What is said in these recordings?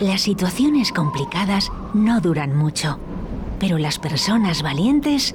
Las situaciones complicadas no duran mucho, pero las personas valientes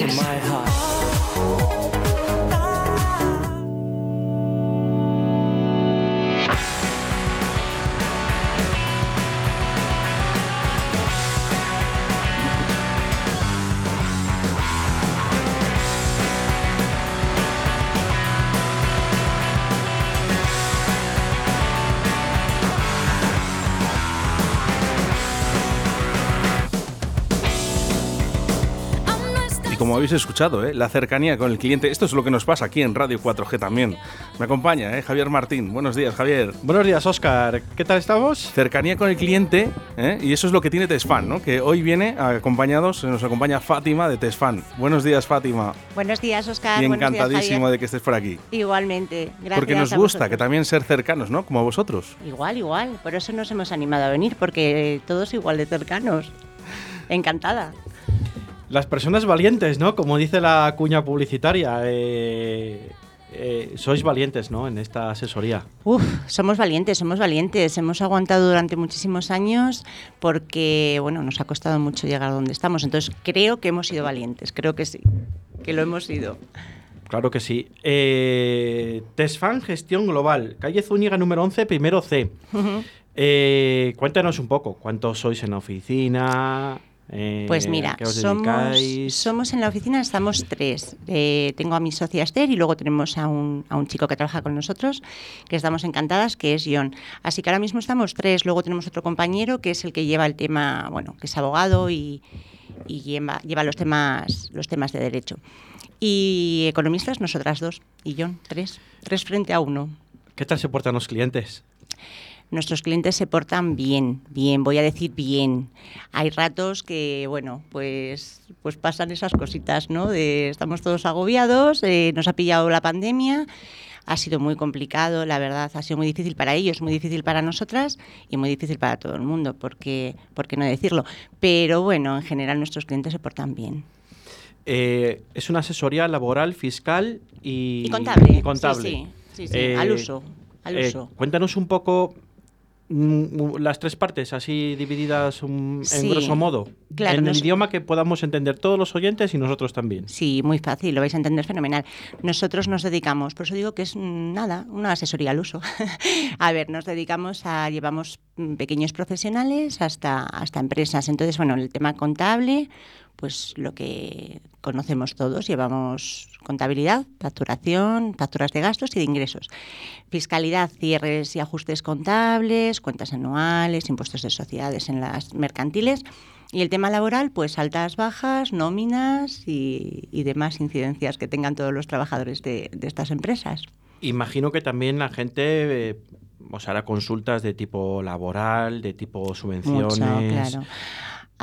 My heart. Como habéis escuchado, ¿eh? la cercanía con el cliente. Esto es lo que nos pasa aquí en Radio 4G también. Me acompaña ¿eh? Javier Martín. Buenos días, Javier. Buenos días, Oscar. ¿Qué tal estamos? Cercanía con el cliente, ¿eh? y eso es lo que tiene Tesfan, ¿no? que hoy viene acompañados, nos acompaña Fátima de Tesfan. Buenos días, Fátima. Buenos días, Oscar. Y encantadísimo de que estés por aquí. Igualmente, gracias. Porque nos gusta que también ser cercanos, ¿no? Como vosotros. Igual, igual. Por eso nos hemos animado a venir, porque todos igual de cercanos. Encantada. Las personas valientes, ¿no? Como dice la cuña publicitaria. Eh, eh, sois valientes, ¿no? En esta asesoría. Uf, somos valientes, somos valientes. Hemos aguantado durante muchísimos años porque, bueno, nos ha costado mucho llegar a donde estamos. Entonces, creo que hemos sido valientes, creo que sí, que lo hemos sido. Claro que sí. Eh, Tesfan Gestión Global, calle Zúñiga número 11, primero C. Eh, cuéntanos un poco, ¿cuántos sois en la oficina? Pues mira, somos, somos, en la oficina, estamos tres. Eh, tengo a mi socia Esther y luego tenemos a un, a un, chico que trabaja con nosotros, que estamos encantadas, que es John. Así que ahora mismo estamos tres. Luego tenemos otro compañero que es el que lleva el tema, bueno, que es abogado y, y lleva, lleva los, temas, los temas de derecho. Y economistas, nosotras dos. Y John, tres. Tres frente a uno. ¿Qué tal se portan los clientes? Nuestros clientes se portan bien, bien, voy a decir bien. Hay ratos que, bueno, pues, pues pasan esas cositas, ¿no? De, estamos todos agobiados, eh, nos ha pillado la pandemia, ha sido muy complicado, la verdad, ha sido muy difícil para ellos, muy difícil para nosotras y muy difícil para todo el mundo, porque, ¿por qué no decirlo? Pero bueno, en general nuestros clientes se portan bien. Eh, es una asesoría laboral, fiscal y, contable. Sí, sí, sí, al eh, uso. Al uso. cuéntanos un poco las tres partes así divididas en grosso modo en el idioma que podamos entender todos los oyentes y nosotros también. Sí muy fácil lo vais a entender fenomenal. Nosotros nos dedicamos por eso digo que es mm, nada una asesoría al uso. A ver nos dedicamos a llevamos mm, pequeños profesionales hasta hasta empresas. Entonces bueno el tema contable pues lo que conocemos todos, llevamos contabilidad, facturación, facturas de gastos y de ingresos. Fiscalidad, cierres y ajustes contables, cuentas anuales, impuestos de sociedades en las mercantiles. Y el tema laboral, pues altas, bajas, nóminas y, demás incidencias que tengan todos los trabajadores de, estas empresas. Imagino que también la gente eh, os hará consultas de tipo laboral, de tipo subvenciones. claro.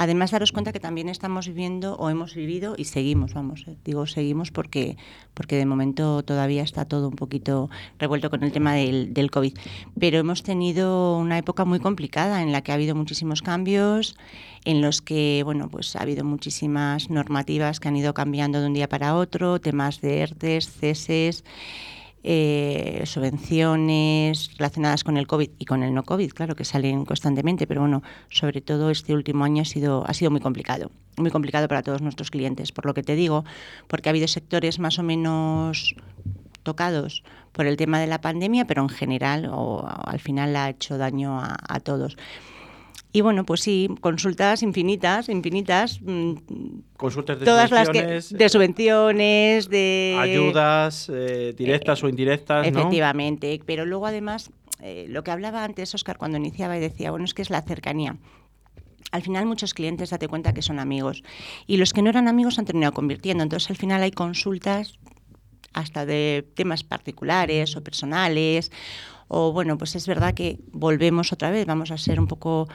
Además, daros cuenta que también estamos viviendo o hemos vivido y seguimos, vamos, eh, digo seguimos porque, porque de momento todavía está todo un poquito revuelto con el tema del, del COVID. Pero hemos tenido una época muy complicada en la que ha habido muchísimos cambios, en los que, bueno, pues ha habido muchísimas normativas que han ido cambiando de un día para otro, temas de ERTES, ceses eh, subvenciones relacionadas con el COVID y con el no COVID, claro, que salen constantemente, pero bueno, sobre todo este último año ha sido, ha sido muy complicado, muy complicado para todos nuestros clientes, por lo que te digo, porque ha habido sectores más o menos tocados por el tema de la pandemia, pero en general o al final ha hecho daño a todos. Y bueno, pues sí, consultas infinitas, infinitas. Mm, consultas de todas subvenciones. Las que, de subvenciones, de... Ayudas eh, directas o indirectas, Efectivamente, pero luego además, eh, lo que hablaba antes Oscar cuando iniciaba y decía, bueno, es que es la cercanía. Al final muchos clientes date cuenta que son amigos y los que no eran amigos han terminado convirtiendo. Entonces al final hay consultas hasta de temas particulares o personales o bueno, pues es verdad que volvemos otra vez, vamos a ser un poco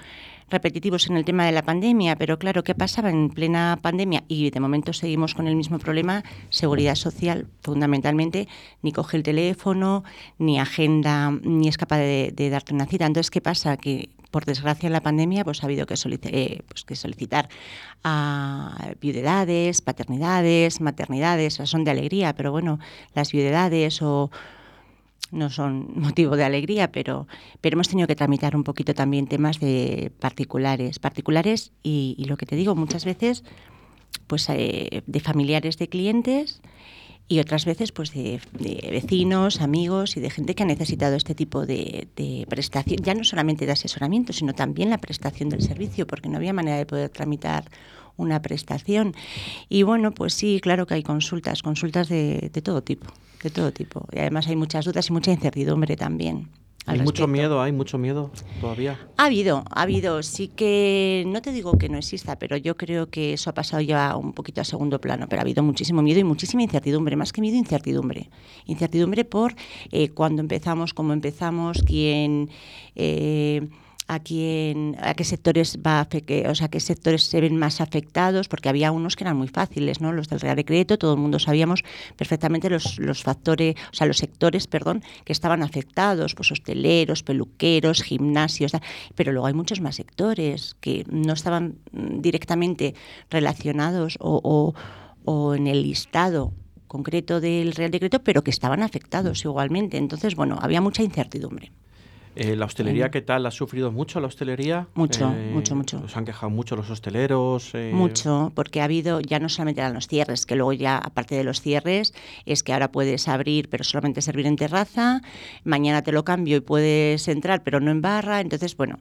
repetitivos en el tema de la pandemia, pero claro, ¿qué pasaba en plena pandemia? Y de momento seguimos con el mismo problema, seguridad social, fundamentalmente, ni coge el teléfono, ni agenda, ni es capaz de, darte una cita. Entonces, ¿qué pasa? Que por desgracia en la pandemia pues ha habido que, eh, pues, que solicitar a viudedades, paternidades, maternidades, son de alegría, pero bueno, las viudedades o no son motivo de alegría, pero, pero hemos tenido que tramitar un poquito también temas de particulares, particulares y, lo que te digo, muchas veces pues eh, de familiares de clientes y otras veces pues de, vecinos, amigos y de gente que ha necesitado este tipo de, de, prestación, ya no solamente de asesoramiento, sino también la prestación del servicio, porque no había manera de poder tramitar una prestación. Y bueno, pues sí, claro que hay consultas, consultas de, de todo tipo, de todo tipo. Y además hay muchas dudas y mucha incertidumbre también. Hay mucho miedo, hay mucho miedo todavía. Ha habido, ha habido. Sí que no te digo que no exista, pero yo creo que eso ha pasado ya un poquito a segundo plano. Pero ha habido muchísimo miedo y muchísima incertidumbre, más que miedo, incertidumbre. Incertidumbre por eh, cuándo empezamos, cómo empezamos, quién. Eh, a quién, a qué sectores va a o sea, qué sectores se ven más afectados, porque había unos que eran muy fáciles, ¿no? Los del Real Decreto, todo el mundo sabíamos perfectamente los, los factores, o sea, los sectores, perdón, que estaban afectados, pues hosteleros, peluqueros, gimnasios, pero luego hay muchos más sectores que no estaban directamente relacionados o, o en el listado concreto del Real Decreto, pero que estaban afectados igualmente. Entonces, bueno, había mucha incertidumbre. Eh, ¿La hostelería qué tal? ¿Ha sufrido mucho la hostelería? Mucho, eh, mucho, mucho. ¿Os han quejado mucho los hosteleros? Eh? Mucho, porque ha habido, ya no solamente eran los cierres, que luego ya, aparte de los cierres, es que ahora puedes abrir, pero solamente servir en terraza, mañana te lo cambio y puedes entrar, pero no en barra. Entonces, bueno,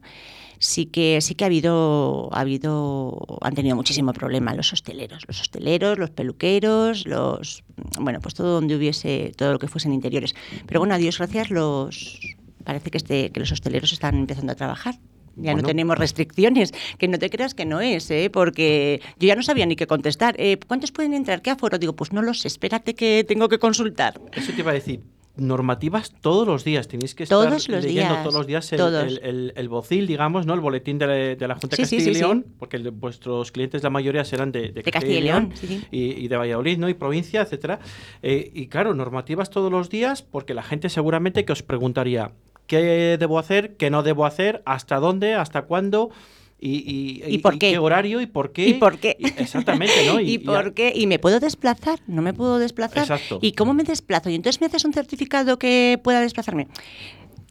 sí que sí que ha habido ha habido han tenido muchísimo problema los hosteleros los hosteleros los peluqueros los bueno pues todo donde hubiese todo lo que fuesen interiores pero bueno a Dios gracias los parece que, este, que los hosteleros están empezando a trabajar. Ya no tenemos restricciones, que no te creas que no es, ¿eh? porque yo ya no sabía ni qué contestar. Eh, ¿Cuántos pueden entrar? ¿Qué aforo? Digo, pues no lo sé, espérate que tengo que consultar. Eso te iba a decir, normativas todos los días. Tenéis que estar todos los leyendo todos los días el, el, bocil, digamos, ¿no? El boletín de la, Junta de Castilla y León, porque vuestros clientes la mayoría serán de, Castilla, y León, y, de Valladolid, ¿no? Y provincia, etcétera. Eh, y claro, normativas todos los días, porque la gente seguramente que os preguntaría, qué debo hacer, qué no debo hacer, hasta dónde, hasta cuándo. Y, y, por qué? horario y por qué. ¿Y por qué? exactamente, ¿no? Y, por qué? ¿Y me puedo desplazar? ¿No me puedo desplazar? Exacto. ¿Y cómo me desplazo? ¿Y entonces me haces un certificado que pueda desplazarme?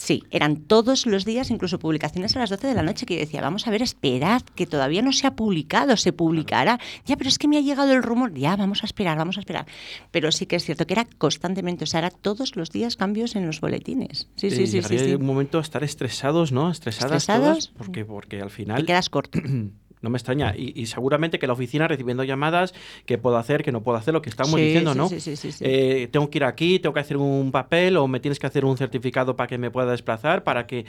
Sí, eran todos los días, incluso publicaciones a las 12 de la noche, que yo decía, vamos a ver, esperad, que todavía no se ha publicado, se publicará. Ya, pero es que me ha llegado el rumor, ya, vamos a esperar, vamos a esperar. Pero sí que es cierto que era constantemente, o sea, era todos los días cambios en los boletines. Sí, sí, sí. sí, sí, un momento estar estresados, ¿no? Estresadas ¿Estresados? todas, porque, porque al final... Te quedas corto. No me extraña. Y, seguramente que la oficina recibiendo llamadas, que puedo hacer, que no puedo hacer, lo que estamos diciendo, ¿no? Sí, sí, sí, eh, tengo que ir aquí, tengo que hacer un papel o me tienes que hacer un certificado para que me pueda desplazar, para que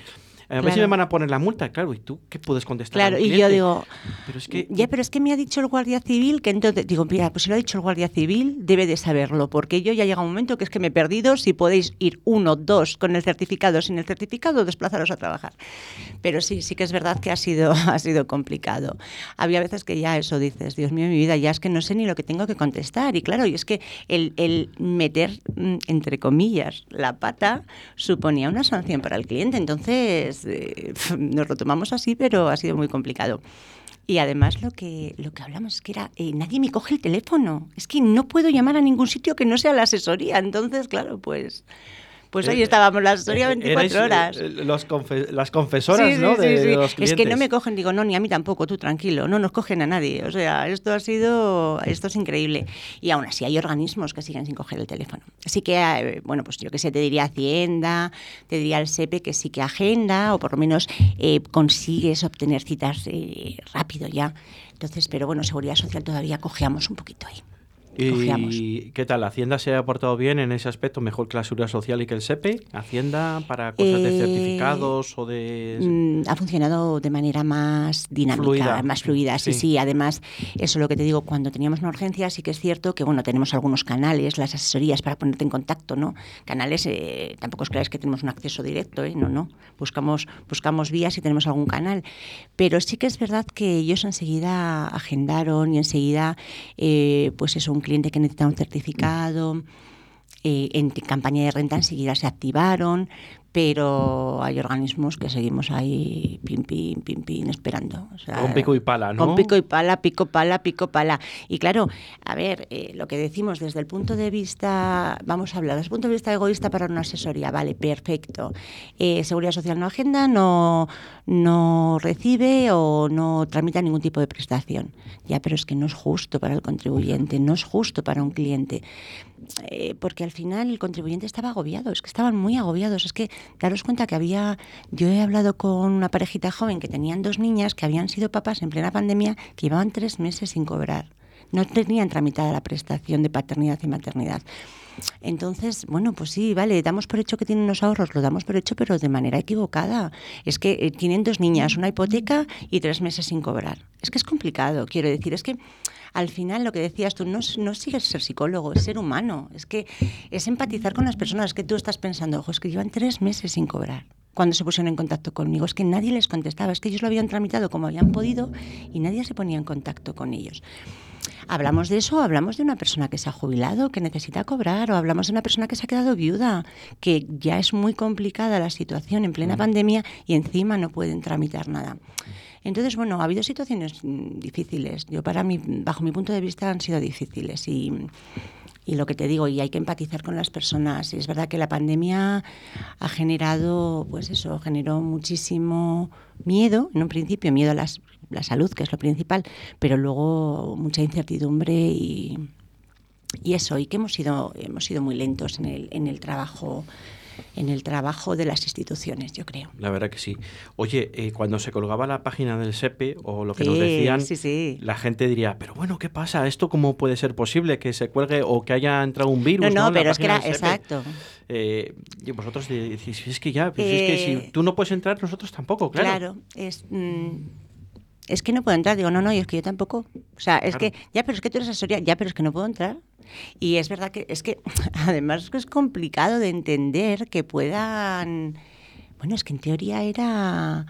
a ver si me van a poner la multa, claro, ¿y tú qué puedes contestar? Claro, y yo digo, pero es que... Ya, pero es que me ha dicho el guardia civil que entonces, digo, mira, pues si lo ha dicho el guardia civil, debe de saberlo, porque yo ya llega un momento que es que me he perdido si podéis ir uno, dos con el certificado, sin el certificado, desplazaros a trabajar. Pero sí, sí que es verdad que ha sido, ha sido complicado. Había veces que ya eso dices, Dios mío, mi vida, ya es que no sé ni lo que tengo que contestar. Y claro, y es que el, el meter, mm, entre comillas, la pata suponía una sanción para el cliente. Entonces, eh, nos lo tomamos así, pero ha sido muy complicado. Y además lo que, lo que hablamos es que era, eh, nadie me coge el teléfono, es que no puedo llamar a ningún sitio que no sea la asesoría. Entonces, claro, pues pues ahí eh, estábamos, la asesoría 24 eh, horas. Eh, los las confesoras, ¿no? de, los es que no me cogen, digo, no, ni a mí tampoco, tú tranquilo, no nos cogen a nadie. O sea, esto ha sido, esto es increíble. Y aún así hay organismos que siguen sin coger el teléfono. Así que, bueno, pues yo que sé, te diría Hacienda, te diría el SEPE que sí que agenda o por lo menos consigues obtener citas rápido ya. Entonces, pero bueno, Seguridad Social todavía cojeamos un poquito ahí. ¿Y qué tal? ¿Hacienda se ha portado bien en ese aspecto, mejor que la Seguridad Social y que el SEPE? ¿Hacienda para cosas de Eh, certificados o de...? Mm, ha funcionado de manera más dinámica, Fluida. más fluida. Sí, Sí. sí, Además, eso es lo que te digo, cuando teníamos una urgencia, sí que es cierto que, bueno, tenemos algunos canales, las asesorías para ponerte en contacto, ¿no? Canales, eh, tampoco os creáis que tenemos un acceso directo, ¿eh? No, no. Buscamos, buscamos vías y tenemos algún canal. Pero sí que es verdad que ellos enseguida agendaron y enseguida, eh, pues eso, un cliente que necesita un certificado, eh, en campaña de renta enseguida se activaron, pero hay organismos que seguimos ahí pim, pim, pim, pim, esperando. O sea, Con pico y pala, ¿no? Con pico y pala, pico, pala, pico, pala. Y claro, a ver, eh, lo que decimos desde el punto de vista, vamos a hablar, desde el punto de vista egoísta para una asesoría, vale, perfecto. Eh, Seguridad Social no agenda, no, no recibe o no tramita ningún tipo de prestación. Ya, pero es que no es justo para el contribuyente, no es justo para un cliente. Eh, porque al final el contribuyente estaba agobiado, es que estaban muy agobiados. Es que daros cuenta que había, yo he hablado con una parejita joven que tenían dos niñas que habían sido papás en plena pandemia que llevaban tres meses sin cobrar. No tenían tramitada la prestación de paternidad y maternidad. Entonces, bueno, pues sí, vale, damos por hecho que tienen unos ahorros, lo damos por hecho, pero de manera equivocada. Es que eh, tienen dos niñas, una hipoteca y tres meses sin cobrar. Es que es complicado, quiero decir, es que al final lo que decías tú, no, es- no sigues ser psicólogo, es ser humano, es que es empatizar con las personas, que tú estás pensando, ojo, es que llevan tres meses sin cobrar. Cuando se pusieron en contacto conmigo, es que nadie les contestaba, es que ellos lo habían tramitado como habían podido y nadie se ponía en contacto con ellos. Hablamos de eso, hablamos de una persona que se ha jubilado, que necesita cobrar, o hablamos de una persona que se ha quedado viuda, que ya es muy complicada la situación en plena pandemia y encima no pueden tramitar nada. Entonces, bueno, ha habido situaciones mm, difíciles. Yo, para mí, bajo mi punto de vista, han sido difíciles y, y lo que te digo, y hay que empatizar con las personas. Y es verdad que la pandemia ha generado, pues eso, generó muchísimo miedo, en un principio, miedo a las- la salud, que es lo principal, pero luego mucha incertidumbre y, y eso, y que hemos sido, hemos sido muy lentos en el, en el trabajo en el trabajo de las instituciones, yo creo. La verdad que sí. Oye, eh, cuando se colgaba la página del SEPE o lo que nos decían, sí, sí. la gente diría, pero bueno, ¿qué pasa? ¿Esto cómo puede ser posible que se cuelgue o que haya entrado un virus? No, no, en pero es que era exacto. Eh, y vosotros decís, es que ya, pues es que Eh, si tú no puedes entrar, nosotros tampoco, claro. Claro, es, mm, es que no puedo entrar. Digo, no, no, y es que yo tampoco. O sea, es Claro. que, ya, pero es que tú eres asesoría, ya, pero es que no puedo entrar. Y es verdad que, es que, además, es complicado de entender que puedan. Bueno, es que en teoría era.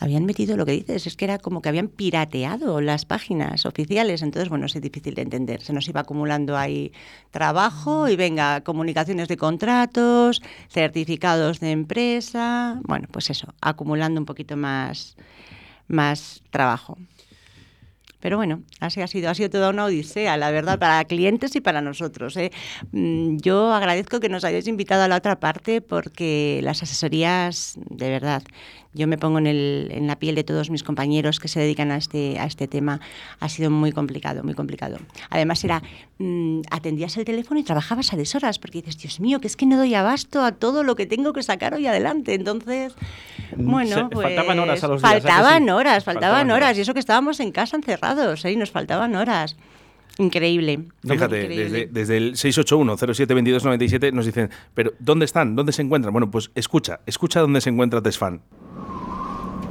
Habían metido lo que dices, es que era como que habían pirateado las páginas oficiales. Entonces, bueno, es difícil de entender. Se nos iba acumulando ahí trabajo y venga, comunicaciones de contratos, certificados de empresa. Bueno, pues eso, acumulando un poquito más, más trabajo. Pero bueno, así ha sido, ha sido toda una odisea, la verdad, para clientes y para nosotros. ¿eh? Mm, Yo agradezco que nos hayáis invitado a la otra parte porque las asesorías, de verdad, yo me pongo en, el, en la piel de todos mis compañeros que se dedican a este, a este tema. Ha sido muy complicado, muy complicado. Además era, mm, atendías el teléfono y trabajabas a deshoras porque dices, Dios mío, que es que no doy abasto a todo lo que tengo que sacar hoy adelante. Entonces, Mm, bueno, se- pues, faltaban horas a los días, ¿a que sí? Faltaban horas, faltaban, Faltaban horas. horas. Y eso que estábamos en casa encerrados, ¿eh? y nos faltaban horas. Increíble. Fíjate, Increíble. desde, desde el 681-072297 nos dicen, pero ¿dónde están? ¿Dónde se encuentran? Bueno, pues escucha, escucha dónde se encuentra Tesfan.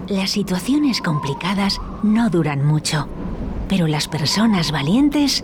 Las situaciones complicadas no duran mucho, pero las personas valientes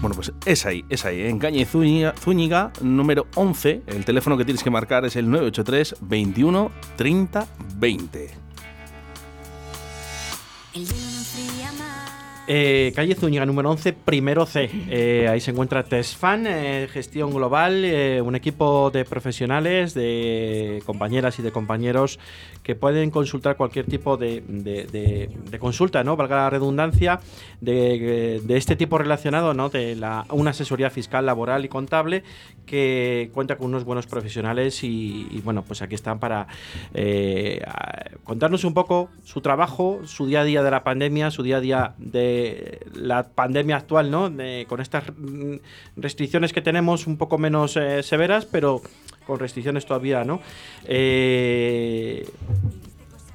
Bueno, pues es ahí, es ahí, en calle Zúñiga, Zúñiga, número 11. El teléfono que tienes que marcar es el 983 21 30 20. El Eh, calle Zúñiga, número 11, primero C. Eh, ahí se encuentra Tesfan, eh, gestión global, un equipo de profesionales, de compañeras y de compañeros que pueden consultar cualquier tipo de, consulta, ¿no? Valga la redundancia, de, este tipo relacionado, ¿no? De la, una asesoría fiscal, laboral y contable que cuenta con unos buenos profesionales y, bueno, pues aquí están para contarnos un poco su trabajo, su día a día de la pandemia, su día a día de la pandemia actual, ¿no? con estas restricciones que tenemos un poco menos eh, severas, pero con restricciones todavía, ¿no? Eh,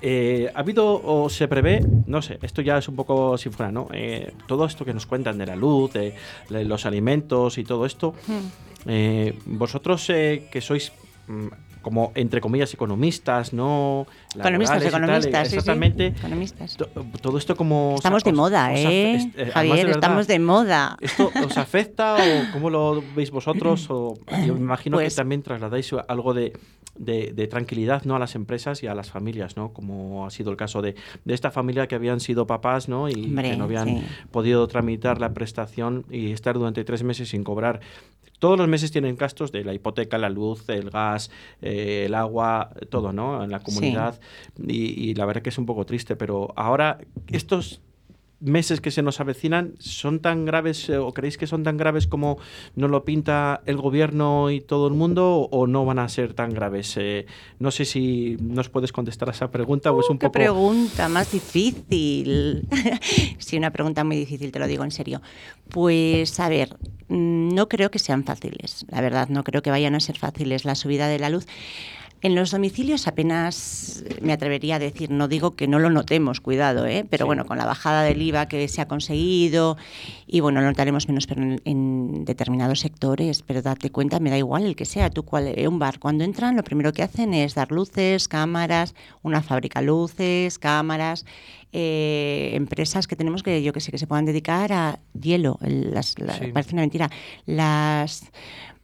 eh, ¿Ha habido o se prevé, no sé, esto ya es un poco sin fuera, ¿no? todo esto que nos cuentan de la luz, de, los alimentos y todo esto, hmm. vosotros que sois mm, como entre comillas economistas, ¿no? economistas, economistas, exactamente. economistas. todo esto como estamos de moda, ¿eh? eh Javier, estamos de moda. ¿Esto os afecta o cómo lo veis vosotros? O, yo me imagino que pues también trasladáis algo de, de, tranquilidad, ¿no? A las empresas y a las familias, ¿no? Como ha sido el caso de, de esta familia que habían sido papás, ¿no? Y que no habían podido tramitar la prestación y estar durante tres meses sin cobrar todos los meses tienen gastos de la hipoteca, la luz, el gas, eh, el agua, todo, ¿no? En la comunidad. Y, y, la verdad que es un poco triste, pero ahora estos meses que se nos avecinan son tan graves eh, o creéis que son tan graves como nos lo pinta el gobierno y todo el mundo o no van a ser tan graves? Eh, no sé si nos puedes contestar a esa pregunta o es un qué poco... pregunta más difícil. sí, una pregunta muy difícil, te lo digo en serio. Pues a ver, mm, no creo que sean fáciles, la verdad, no creo que vayan a ser fáciles la subida de la luz. En los domicilios apenas me atrevería a decir, no digo que no lo notemos, cuidado, ¿eh? pero bueno, con la bajada del IVA que se ha conseguido y bueno, lo notaremos menos pero en, determinados sectores, pero date cuenta, me da igual el que sea, tú cuál, eh, un bar, cuando entran lo primero que hacen es dar luces, cámaras, una fábrica luces, cámaras, eh, empresas que tenemos que yo que sé que se puedan dedicar a hielo, las, parece una mentira, las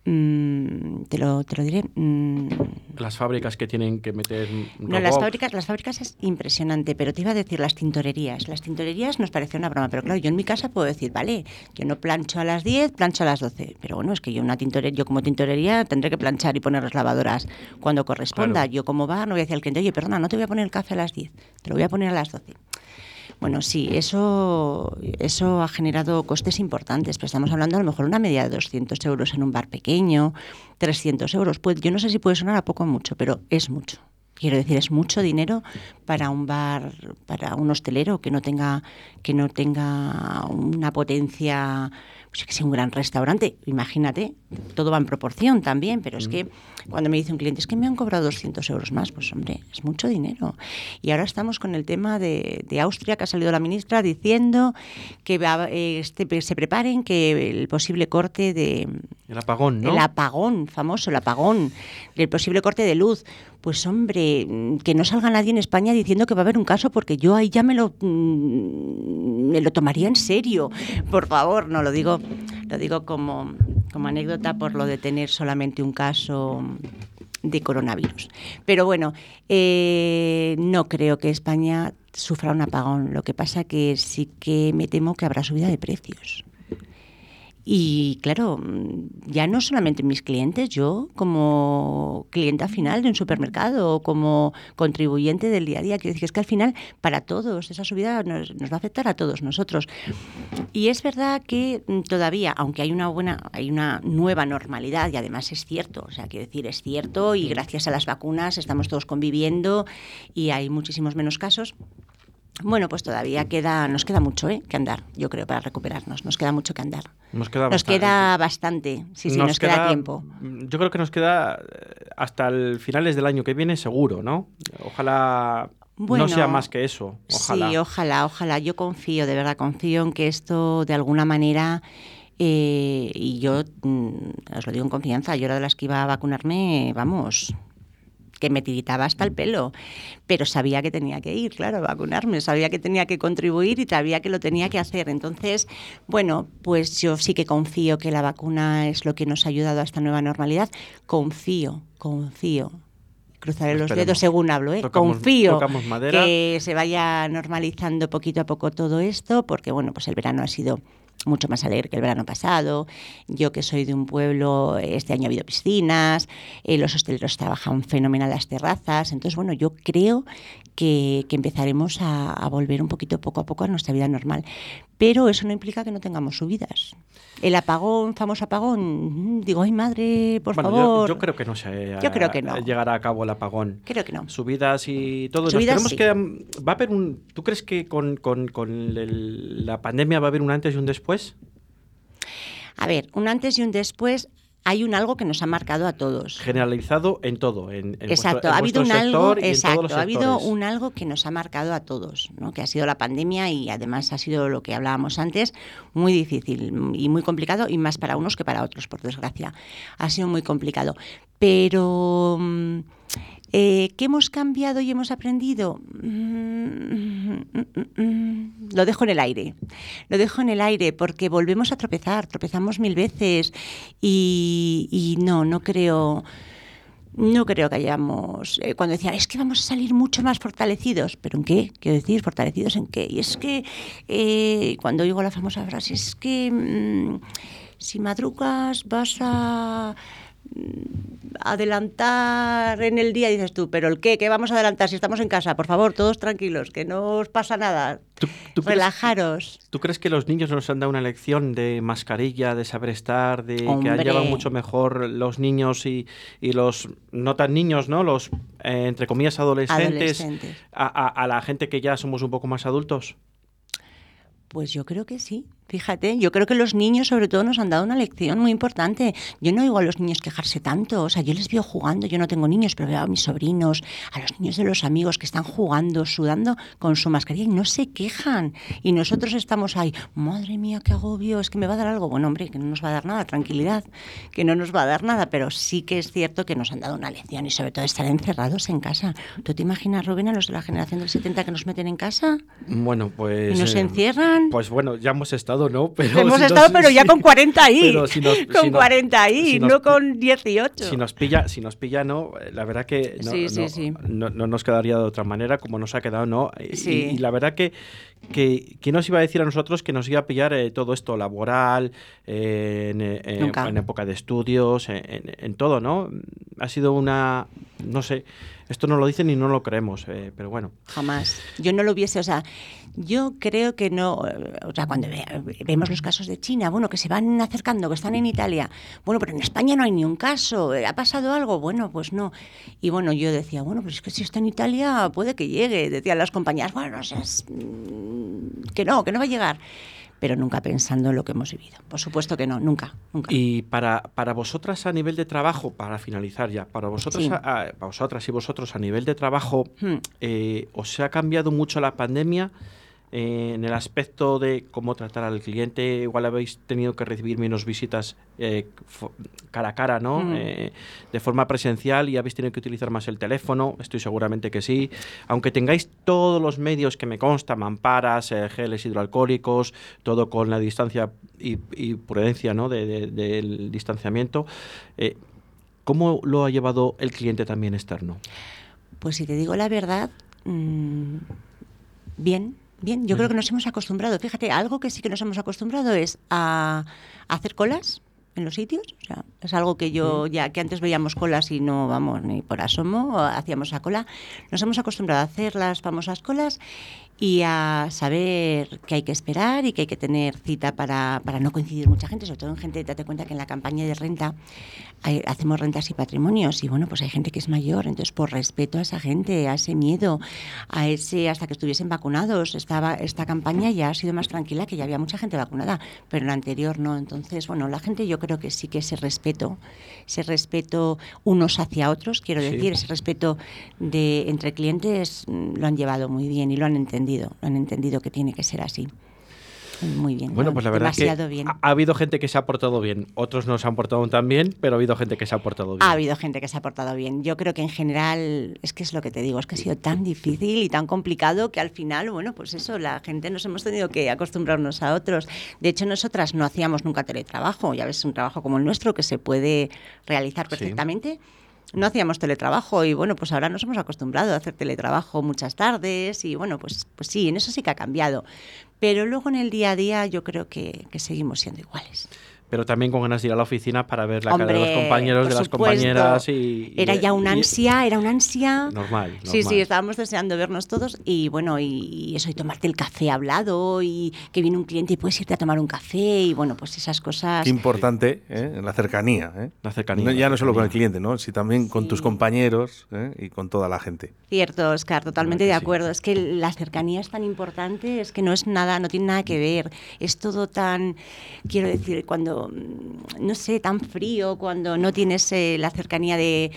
Mm, te, lo, te lo diré. Mm. Las fábricas que tienen que meter. No, las fábricas, las fábricas es impresionante, pero te iba a decir las tintorerías. Las tintorerías nos parece una broma, pero claro, yo en mi casa puedo decir, vale, yo no plancho a las 10, plancho a las 12. Pero bueno, es que yo una tintorería, yo como tintorería tendré que planchar y poner las lavadoras cuando corresponda. Yo como bar no voy a decir al cliente, oye, perdona, no te voy a poner el café a las 10, te lo voy a poner a las 12. Bueno, sí, eso, eso ha generado costes importantes, pero estamos hablando a lo mejor una media de 200 euros en un bar pequeño, 300 euros. Pues yo no sé si puede sonar a poco o mucho, pero es mucho. Quiero decir, es mucho dinero para un bar, para un hostelero que no tenga, que no tenga una potencia pues que sea un gran restaurante, imagínate, todo va en proporción también, pero es que cuando me dice un cliente, es que me han cobrado 200 euros más, pues hombre, es mucho dinero. Y ahora estamos con el tema de, Austria, que ha salido la ministra diciendo que eh, este, se preparen que el posible corte de... El apagón, ¿no? El apagón, famoso, el apagón, el posible corte de luz. Pues hombre, que no salga nadie en España diciendo que va a haber un caso, porque yo ahí ya me lo, mm, me lo tomaría en serio. Por favor, no lo digo lo digo como, como anécdota por lo de tener solamente un caso de coronavirus. Pero bueno, eh, no creo que España sufra un apagón. Lo que pasa que sí que me temo que habrá subida de precios. Y claro, ya no solamente mis clientes, yo como clienta final de un supermercado o como contribuyente del día a día, quiero decir, es que al final para todos esa subida nos, va a afectar a todos nosotros. Y es verdad que todavía, aunque hay una buena, hay una nueva normalidad y además es cierto, o sea, quiero decir, es cierto y gracias a las vacunas estamos todos conviviendo y hay muchísimos menos casos. Bueno, pues todavía queda, nos queda mucho ¿eh? que andar, yo creo, para recuperarnos. Nos queda mucho que andar. Nos queda, nos queda bastante, sí, sí, nos, queda, tiempo. Yo creo que nos queda eh, hasta el finales del año que viene seguro, ¿no? Ojalá no sea más que eso. Ojalá. Sí, ojalá, ojalá. Yo confío, de verdad, confío en que esto de alguna manera... Eh, y yo, mm, os lo digo en confianza, yo era de las que iba a vacunarme, vamos, que me tiritaba hasta el pelo, pero sabía que tenía que ir, claro, a vacunarme, sabía que tenía que contribuir y sabía que lo tenía que hacer. Entonces, bueno, pues yo sí que confío que la vacuna es lo que nos ha ayudado a esta nueva normalidad. Confío, confío cruzaré los Esperemos. dedos según hablo, ¿eh? Tocamos- confío tocamos que se vaya normalizando poquito a poco todo esto, porque bueno, pues el verano ha sido mucho más alegre que el verano pasado. Yo que soy de un pueblo, este año ha habido piscinas, eh, los hosteleros trabajan fenomenal las terrazas, entonces bueno, yo creo que, que empezaremos a, a volver un poquito poco a poco a nuestra vida normal. Pero eso no implica que no tengamos subidas. El apagón, famoso apagón, digo, ay madre, por Bueno, favor. Yo, creo que no se Yo creo que no. llegará a cabo el apagón. Creo que no. Subidas y todo. Subidas, sí. que, mm, va a haber un. ¿Tú crees que con, con- con el- la pandemia va a haber un antes y un después? A ver, un antes y un después. Hay un algo que nos ha marcado a todos. Generalizado en todo. En, en Exacto, vuestro- en ha habido un algo, exacto, ha habido un algo que nos ha marcado a todos, ¿no? que ha sido la pandemia y además ha sido lo que hablábamos antes, muy difícil y muy complicado y más para unos que para otros, por desgracia. Ha sido muy complicado. Pero mm, eh, ¿qué hemos cambiado y hemos aprendido? Mm, Lo dejo en el aire. Lo dejo en el aire porque volvemos a tropezar, tropezamos mil veces y, no, no creo. No creo que hayamos. eh, cuando decían, es que vamos a salir mucho más fortalecidos. ¿Pero en qué? Quiero decir, ¿fortalecidos en qué? Y es que eh, cuando digo la famosa frase, es que mm, si madrugas vas a adelantar en el día, dices tú, ¿pero el qué? ¿Qué vamos a adelantar si estamos en casa? Por favor, todos tranquilos, que no os pasa nada. ¿Tú, tú crees, Relajaros. ¿Tú crees que los niños nos han dado una lección de mascarilla, de saber estar, de que han llevado mucho mejor los niños y, y los no tan niños, ¿no? Los, eh, entre comillas, adolescentes, Adolescentes. A, a- a la gente que ya somos un poco más adultos? Pues yo creo que sí. Fíjate, yo creo que los niños sobre todo nos han dado una lección muy importante. Yo no oigo a los niños quejarse tanto, o sea, yo les veo jugando, yo no tengo niños, pero veo a mis sobrinos, a los niños de los amigos que están jugando, sudando con su mascarilla y no se quejan. Y nosotros estamos ahí, madre mía, qué agobio, es que me va a dar algo. Bueno, hombre, que no nos va a dar nada, tranquilidad, que no nos va a dar nada, pero sí que es cierto que nos han dado una lección y sobre todo estar encerrados en casa. ¿Tú te imaginas, Rubén, a los de la generación del 70 que nos meten en casa? Bueno, pues... ¿Y nos eh, encierran? Pues bueno, ya hemos estado, ¿no? Pero Hemos si nos- estado, pero ya con 40 ahí. Pero si nos- con si nos- 40 ahí, si nos no con 18. Si nos pilla, si nos pilla, no, la verdad que no, Sí, sí, no- sí. no- no nos quedaría de otra manera, como nos ha quedado, ¿no? Y- Sí. Y, la verdad que, que, ¿quién nos iba a decir a nosotros que nos iba a pillar eh, todo esto laboral, eh, en, eh, en- época de estudios, en, en- en todo, ¿no? Ha sido una, no sé, esto no lo dicen y no lo creemos, eh, pero bueno. Jamás. Yo no lo hubiese, o sea, yo creo que no, o sea, cuando ve- vemos los casos de China, bueno, que se van acercando, que están en Italia, bueno, pero en España no hay ni un caso, ¿ha pasado algo? Bueno, pues no. Y bueno, yo decía, bueno, pues es que si está en Italia puede que llegue, decían las compañías, bueno, o sea, es, mm, que no, que no va a llegar. Pero nunca pensando en lo que hemos vivido. Por supuesto que no, nunca, nunca. Y para, para vosotras a nivel de trabajo, para finalizar ya, para vosotros, Sí. a- a- para vosotras y vosotros a nivel de trabajo, Hmm. eh, ¿os ha cambiado mucho la pandemia eh, en el aspecto de cómo tratar al cliente? Igual habéis tenido que recibir menos visitas eh, cara a cara, ¿no? Mm. Eh, de forma presencial y habéis tenido que utilizar más el teléfono, estoy seguramente que sí. Aunque tengáis todos los medios que me consta, mamparas, eh, geles hidroalcohólicos, todo con la distancia y, y prudencia, ¿no? De- de- del distanciamiento. eh, ¿Cómo lo ha llevado el cliente también externo? Pues si te digo la verdad, mm, bien, bien. Yo creo que nos hemos acostumbrado. Fíjate, algo que sí que nos hemos acostumbrado es a, a hacer colas en los sitios. O sea, es algo que yo ya que antes veíamos colas y no vamos ni por asomo, hacíamos a cola. Nos hemos acostumbrado a hacer las famosas colas y a saber que hay que esperar y que hay que tener cita para, para no coincidir mucha gente, sobre todo en gente, date cuenta que en la campaña de renta hay- hacemos rentas y patrimonios y bueno, pues hay gente que es mayor, entonces por respeto a esa gente, a ese miedo, a ese hasta que estuviesen vacunados, estaba esta campaña ya ha sido más tranquila, que ya había mucha gente vacunada, pero en la anterior no, entonces bueno, la gente yo creo que sí que ese respeto, ese respeto unos hacia otros, quiero Sí. decir, ese respeto de entre clientes mm, lo han llevado muy bien y lo han entendido, lo han entendido que tiene que ser así. Muy bien. Bueno, ¿no? pues la verdad que demasiado bien. ha, ha habido gente que se ha portado bien, otros no se han portado tan bien, pero ha habido gente que se ha portado bien. Ha habido gente que se ha portado bien. Yo creo que en general, es que es lo que te digo, es que ha sido tan difícil y tan complicado que al final, bueno, pues eso, la gente nos hemos tenido que acostumbrarnos a otros. De hecho, nosotras no hacíamos nunca teletrabajo, ya ves, un trabajo como el nuestro que se puede realizar Sí. No hacíamos teletrabajo y bueno, pues ahora nos hemos acostumbrado a hacer teletrabajo muchas tardes y bueno, pues, pues sí, en eso sí que ha cambiado. Pero luego en el día a día yo creo que, que seguimos siendo iguales pero también con ganas de ir a la oficina para ver la cara de los compañeros, de las compañeras y, era ya una ansia, era una ansia. Normal, Sí, sí, estábamos deseando vernos todos y bueno, y eso, y tomarte el café hablado y que viene un cliente y puedes irte a tomar un café y bueno, pues esas cosas. Qué importante, ¿eh? la cercanía. ¿eh? La cercanía. ya no solo con el cliente, ¿no? sino también con tus compañeros ¿eh? y con toda la gente. Cierto, Oscar, totalmente de acuerdo. Es que la cercanía es tan importante, es que no es nada, no tiene nada que ver. Es todo tan, quiero decir, cuando Mm, no sé, tan frío, cuando no tienes eh, la cercanía de,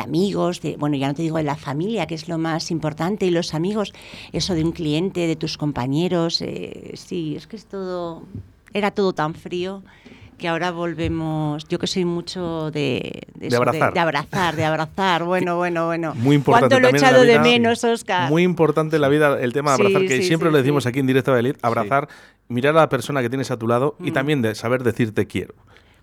amigos, de, bueno, ya no te digo de la familia, que es lo más importante, y los amigos, eso de un cliente, de tus compañeros, eh, sí, es que es todo, era todo tan frío que ahora volvemos, yo que soy mucho de, de, abrazar. De, abrazar, de abrazar, bueno, bueno, bueno. Muy importante. ¿Cuánto lo he echado de menos, Oscar? Muy importante en la vida el tema de abrazar, que siempre lo decimos aquí en Directo de Elite, abrazar, mirar a la persona que tienes a tu lado y mm. también de saber decirte quiero.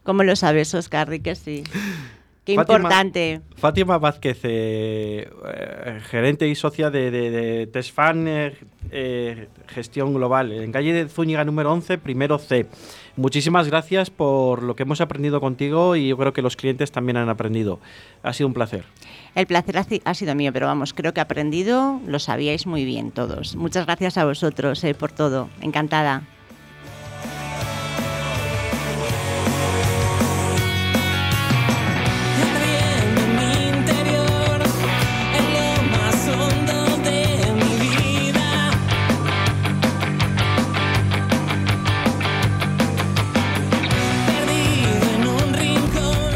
¿Cómo lo sabes, Oscar? que sí. Qué importante. Fátima Vázquez, eh, eh, gerente y socia de, de, Tesfan eh, Gestión Global, en calle de Zúñiga número 11, primero C. Muchísimas gracias por lo que hemos aprendido contigo y yo creo que los clientes también han aprendido. Ha sido un placer. El placer ha sido mío, pero vamos, creo que aprendido, lo sabíais muy bien todos. Muchas gracias a vosotros por todo. Encantada.